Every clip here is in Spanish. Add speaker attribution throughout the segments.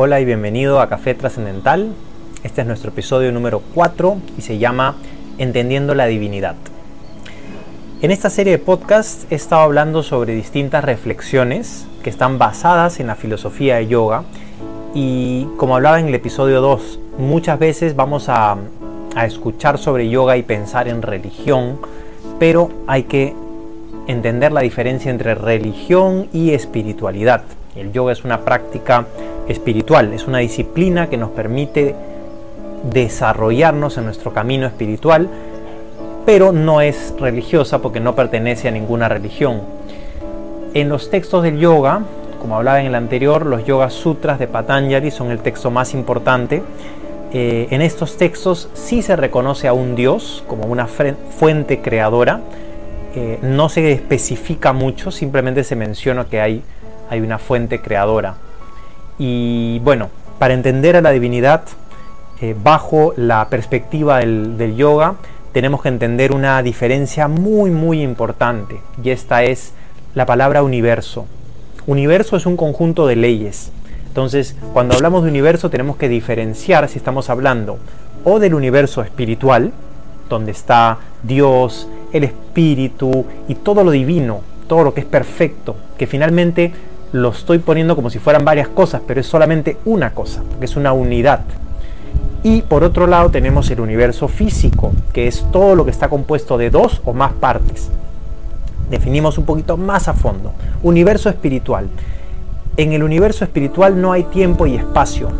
Speaker 1: Hola y bienvenido a Café Trascendental. Este es nuestro episodio número 4 y se llama Entendiendo la Divinidad. En esta serie de podcasts he estado hablando sobre distintas reflexiones que están basadas en la filosofía de yoga y como hablaba en el episodio 2, muchas veces vamos a, a escuchar sobre yoga y pensar en religión, pero hay que entender la diferencia entre religión y espiritualidad. El yoga es una práctica espiritual, es una disciplina que nos permite desarrollarnos en nuestro camino espiritual, pero no es religiosa porque no pertenece a ninguna religión. En los textos del yoga, como hablaba en el anterior, los Yoga Sutras de Patanjali son el texto más importante. Eh, en estos textos sí se reconoce a un dios como una fuente creadora, eh, no se especifica mucho, simplemente se menciona que hay, hay una fuente creadora. Y bueno, para entender a la divinidad eh, bajo la perspectiva del, yoga, tenemos que entender una diferencia muy muy importante, y esta es la palabra universo. Universo es un conjunto de leyes. Entonces, cuando hablamos de universo tenemos que diferenciar si estamos hablando o del universo espiritual, donde está Dios, el espíritu y todo lo divino, todo lo que es perfecto, que finalmente lo estoy poniendo como si fueran varias cosas, pero es solamente una cosa, que es una unidad. Y por otro lado tenemos el universo físico, que es todo lo que está compuesto de dos o más partes. Definimos un poquito más a fondo. Universo espiritual. En el universo espiritual no hay tiempo y espacio.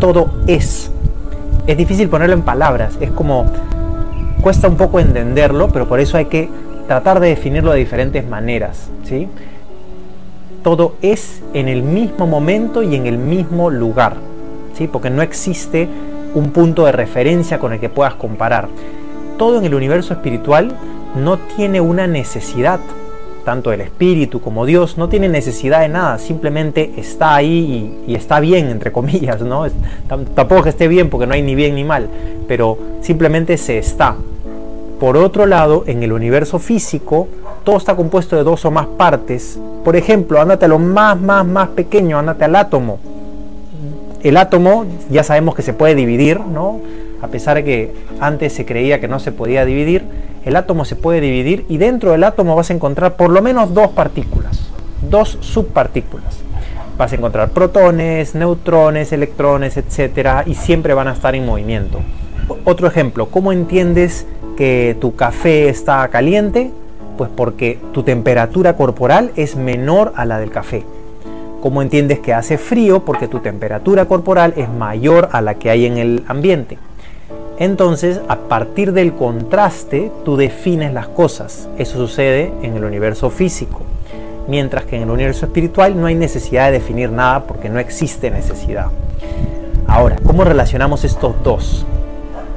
Speaker 1: Todo es. Es difícil ponerlo en palabras. Es como cuesta un poco entenderlo, pero por eso hay que tratar de definirlo de diferentes maneras. ¿sí? Todo es en el mismo momento y en el mismo lugar, ¿sí? porque no existe un punto de referencia con el que puedas comparar. Todo en el universo espiritual no tiene una necesidad, tanto el espíritu como Dios no tiene necesidad de nada, simplemente está ahí y, está bien, entre comillas, ¿no? Tampoco que esté bien porque no hay ni bien ni mal, pero simplemente se está. Por otro lado, en el universo físico, todo está compuesto de dos o más partes. Por ejemplo, ándate a lo más, más, más pequeño, ándate al átomo. El átomo ya sabemos que se puede dividir, ¿no? A pesar de que antes se creía que no se podía dividir, el átomo se puede dividir y dentro del átomo vas a encontrar por lo menos dos partículas, dos subpartículas. Vas a encontrar protones, neutrones, electrones, etcétera, y siempre van a estar en movimiento. Otro ejemplo, ¿cómo entiendes que tu café está caliente? Pues porque tu temperatura corporal es menor a la del café. ¿Cómo entiendes que hace frío? Porque tu temperatura corporal es mayor a la que hay en el ambiente. Entonces, a partir del contraste, tú defines las cosas. Eso sucede en el universo físico. Mientras que en el universo espiritual no hay necesidad de definir nada porque no existe necesidad. Ahora, ¿cómo relacionamos estos dos?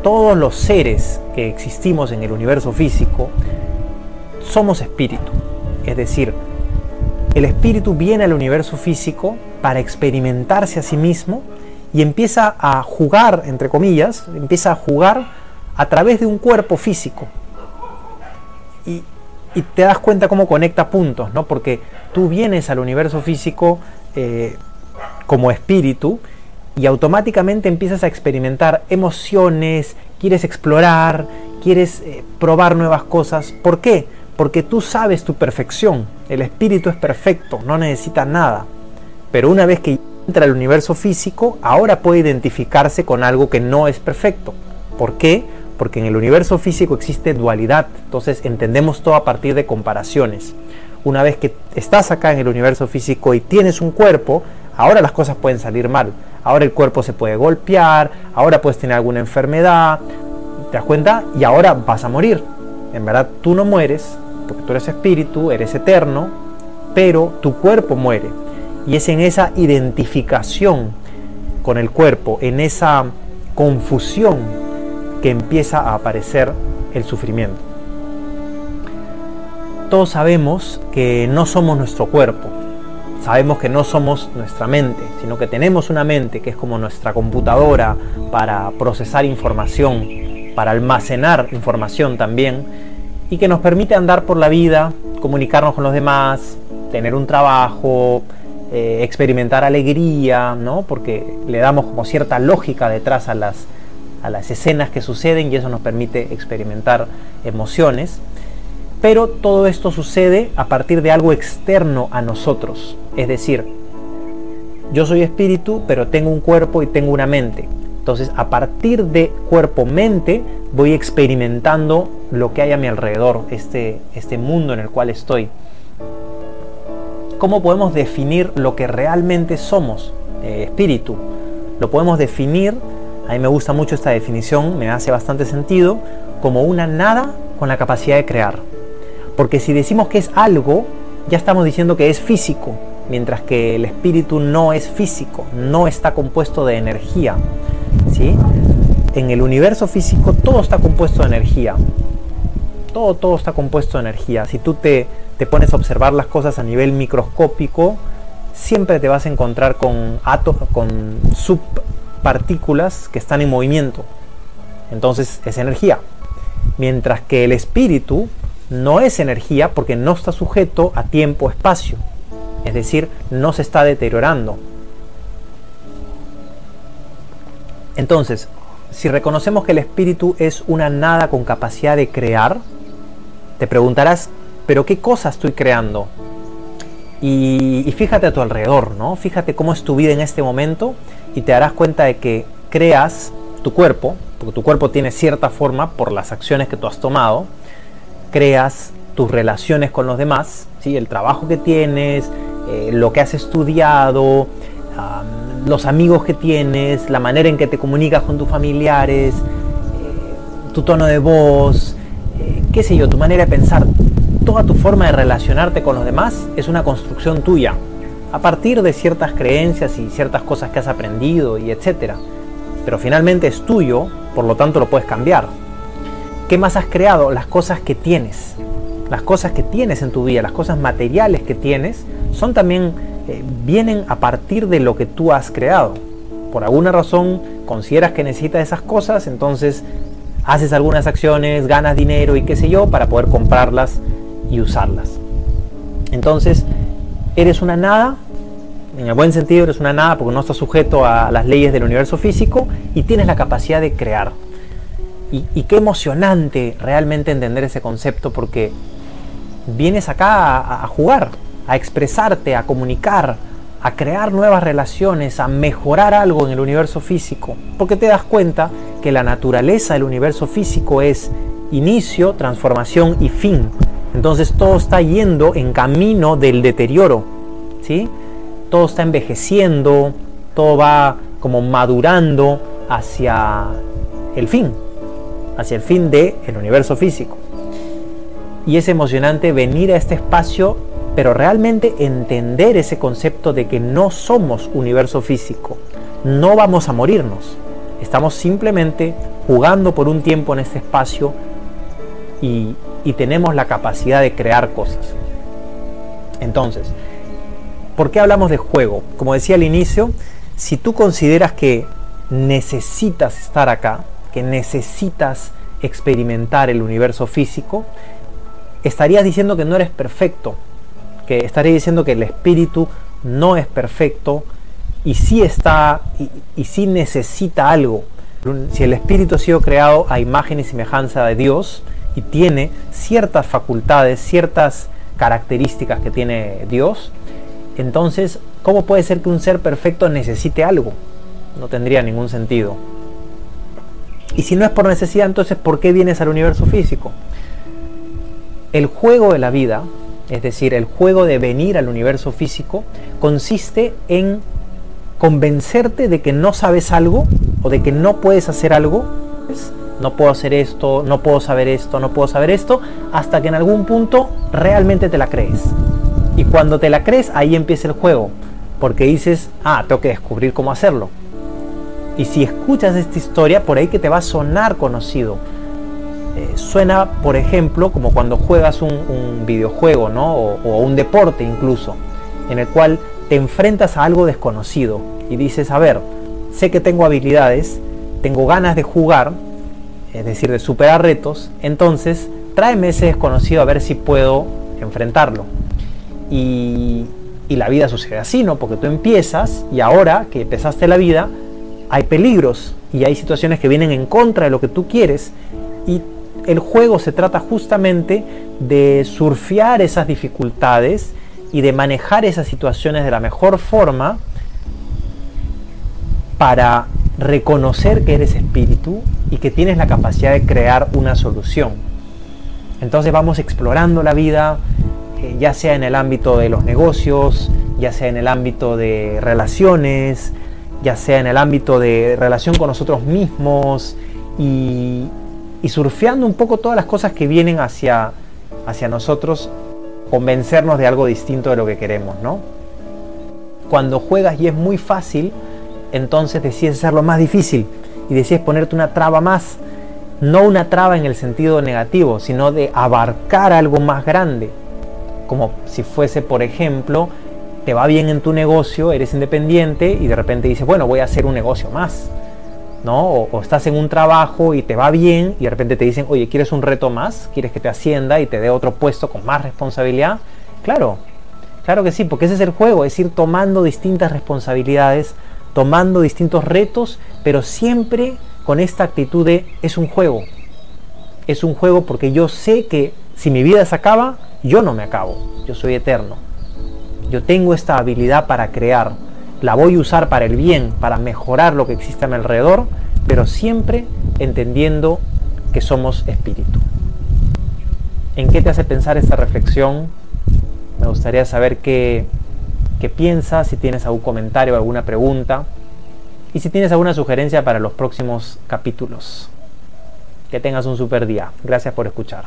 Speaker 1: Todos los seres que existimos en el universo físico somos espíritu. Es decir, el espíritu viene al universo físico para experimentarse a sí mismo y empieza a jugar, entre comillas, empieza a jugar a través de un cuerpo físico. Y, te das cuenta cómo conecta puntos, ¿no? Porque tú vienes al universo físico eh, como espíritu y automáticamente empiezas a experimentar emociones, quieres explorar, quieres eh, probar nuevas cosas. ¿Por qué? Porque tú sabes tu perfección. El espíritu es perfecto, no necesita nada. Pero una vez que entra al universo físico, ahora puede identificarse con algo que no es perfecto. ¿Por qué? Porque en el universo físico existe dualidad. Entonces entendemos todo a partir de comparaciones. Una vez que estás acá en el universo físico y tienes un cuerpo, ahora las cosas pueden salir mal. Ahora el cuerpo se puede golpear, ahora puedes tener alguna enfermedad, ¿te das cuenta? Y ahora vas a morir. En verdad tú no mueres, porque tú eres espíritu, eres eterno, pero tu cuerpo muere. Y es en esa identificación con el cuerpo, en esa confusión, que empieza a aparecer el sufrimiento. Todos sabemos que no somos nuestro cuerpo, sabemos que no somos nuestra mente, sino que tenemos una mente que es como nuestra computadora para procesar información, para almacenar información también, y que nos permite andar por la vida, comunicarnos con los demás, tener un trabajo, eh, experimentar alegría, ¿no? porque le damos como cierta lógica detrás a las, a las escenas que suceden y eso nos permite experimentar emociones. Pero todo esto sucede a partir de algo externo a nosotros. Es decir, yo soy espíritu, pero tengo un cuerpo y tengo una mente. Entonces, a partir de cuerpo-mente, voy experimentando lo que hay a mi alrededor, este, este mundo en el cual estoy. ¿Cómo podemos definir lo que realmente somos? Eh, espíritu. Lo podemos definir, a mí me gusta mucho esta definición, me hace bastante sentido, como una nada con la capacidad de crear. Porque si decimos que es algo, ya estamos diciendo que es físico, mientras que el espíritu no es físico, no está compuesto de energía. En el universo físico todo está compuesto de energía. Todo, todo está compuesto de energía. Si tú te, pones a observar las cosas a nivel microscópico, siempre te vas a encontrar con, con subpartículas que están en movimiento. Entonces es energía. Mientras que el espíritu no es energía porque no está sujeto a tiempo-espacio. Es decir, no se está deteriorando. Entonces, si reconocemos que el espíritu es una nada con capacidad de crear, te preguntarás, pero ¿qué cosa estoy creando? Y, fíjate a tu alrededor, ¿no? Fíjate cómo es tu vida en este momento y te darás cuenta de que creas tu cuerpo, porque tu cuerpo tiene cierta forma por las acciones que tú has tomado, creas tus relaciones con los demás, ¿sí? el trabajo que tienes, eh, lo que has estudiado, los amigos que tienes, la manera en que te comunicas con tus familiares, eh, tu tono de voz, eh, qué sé yo, tu manera de pensar, toda tu forma de relacionarte con los demás es una construcción tuya, a partir de ciertas creencias y ciertas cosas que has aprendido y etcétera. Pero finalmente es tuyo, por lo tanto lo puedes cambiar. ¿Qué más has creado? Las cosas que tienes. Las cosas que tienes en tu vida, las cosas materiales que tienes, son también, eh, vienen a partir de lo que tú has creado. Por alguna razón consideras que necesitas esas cosas, entonces haces algunas acciones, ganas dinero y qué sé yo, para poder comprarlas y usarlas. Entonces, eres una nada, en el buen sentido eres una nada porque no estás sujeto a las leyes del universo físico y tienes la capacidad de crear. Y, qué emocionante realmente entender ese concepto porque vienes acá a, a jugar, a expresarte, a comunicar, a crear nuevas relaciones, a mejorar algo en el universo físico, porque te das cuenta que la naturaleza del universo físico es inicio, transformación y fin. Entonces todo está yendo en camino del deterioro, ¿sí? Todo está envejeciendo, todo va como madurando hacia el fin, hacia el fin del el universo físico. Y es emocionante venir a este espacio, pero realmente entender ese concepto de que no somos universo físico, no vamos a morirnos, estamos simplemente jugando por un tiempo en este espacio y y tenemos la capacidad de crear cosas. Entonces, ¿por qué hablamos de juego? Como decía al inicio, si tú consideras que necesitas estar acá, que necesitas experimentar el universo físico, estarías diciendo que no eres perfecto, que estarías diciendo que el espíritu no es perfecto y sí está y, y sí necesita algo. Si el espíritu ha sido creado a imagen y semejanza de Dios, y tiene ciertas facultades, ciertas características que tiene Dios, entonces, ¿cómo puede ser que un ser perfecto necesite algo? No tendría ningún sentido. Y si no es por necesidad, entonces, ¿por qué vienes al universo físico? El juego de la vida, es decir, el juego de venir al universo físico, consiste en convencerte de que no sabes algo o de que no puedes hacer algo no puedo hacer esto, no puedo saber esto, no puedo saber esto, hasta que en algún punto realmente te la crees. Y cuando te la crees, ahí empieza el juego, porque dices, ah, tengo que descubrir cómo hacerlo. Y si escuchas esta historia, por ahí que te va a sonar conocido. Eh, suena, por ejemplo, como cuando juegas un, videojuego, ¿no? O, o un deporte incluso, en el cual te enfrentas a algo desconocido y dices, a ver, sé que tengo habilidades, tengo ganas de jugar, es decir, de superar retos, entonces tráeme ese desconocido a ver si puedo enfrentarlo. Y, y la vida sucede así, ¿no? Porque tú empiezas y ahora que empezaste la vida, hay peligros y hay situaciones que vienen en contra de lo que tú quieres y el juego se trata justamente de surfear esas dificultades y de manejar esas situaciones de la mejor forma para reconocer que eres espíritu y que tienes la capacidad de crear una solución. Entonces vamos explorando la vida, eh, ya sea en el ámbito de los negocios, ya sea en el ámbito de relaciones, ya sea en el ámbito de relación con nosotros mismos y, surfeando un poco todas las cosas que vienen hacia, hacia nosotros, convencernos de algo distinto de lo que queremos, ¿no? Cuando juegas y es muy fácil, entonces decides hacerlo más difícil y decides ponerte una traba más. No una traba en el sentido negativo, sino de abarcar algo más grande. Como si fuese, por ejemplo, te va bien en tu negocio, eres independiente y de repente dices, bueno, voy a hacer un negocio más. ¿No? O, estás en un trabajo y te va bien y de repente te dicen, oye, ¿quieres un reto más? ¿Quieres que te ascienda y te dé otro puesto con más responsabilidad? Claro, claro que sí, porque ese es el juego, es ir tomando distintas responsabilidades tomando distintos retos, pero siempre con esta actitud de es un juego. Es un juego porque yo sé que si mi vida se acaba, yo no me acabo, yo soy eterno. Yo tengo esta habilidad para crear, la voy a usar para el bien, para mejorar lo que existe a mi alrededor, pero siempre entendiendo que somos espíritu. ¿En qué te hace pensar esta reflexión? Me gustaría saber qué, qué piensas, si tienes algún comentario alguna pregunta y si tienes alguna sugerencia para los próximos capítulos. Que tengas un super día. Gracias por escuchar.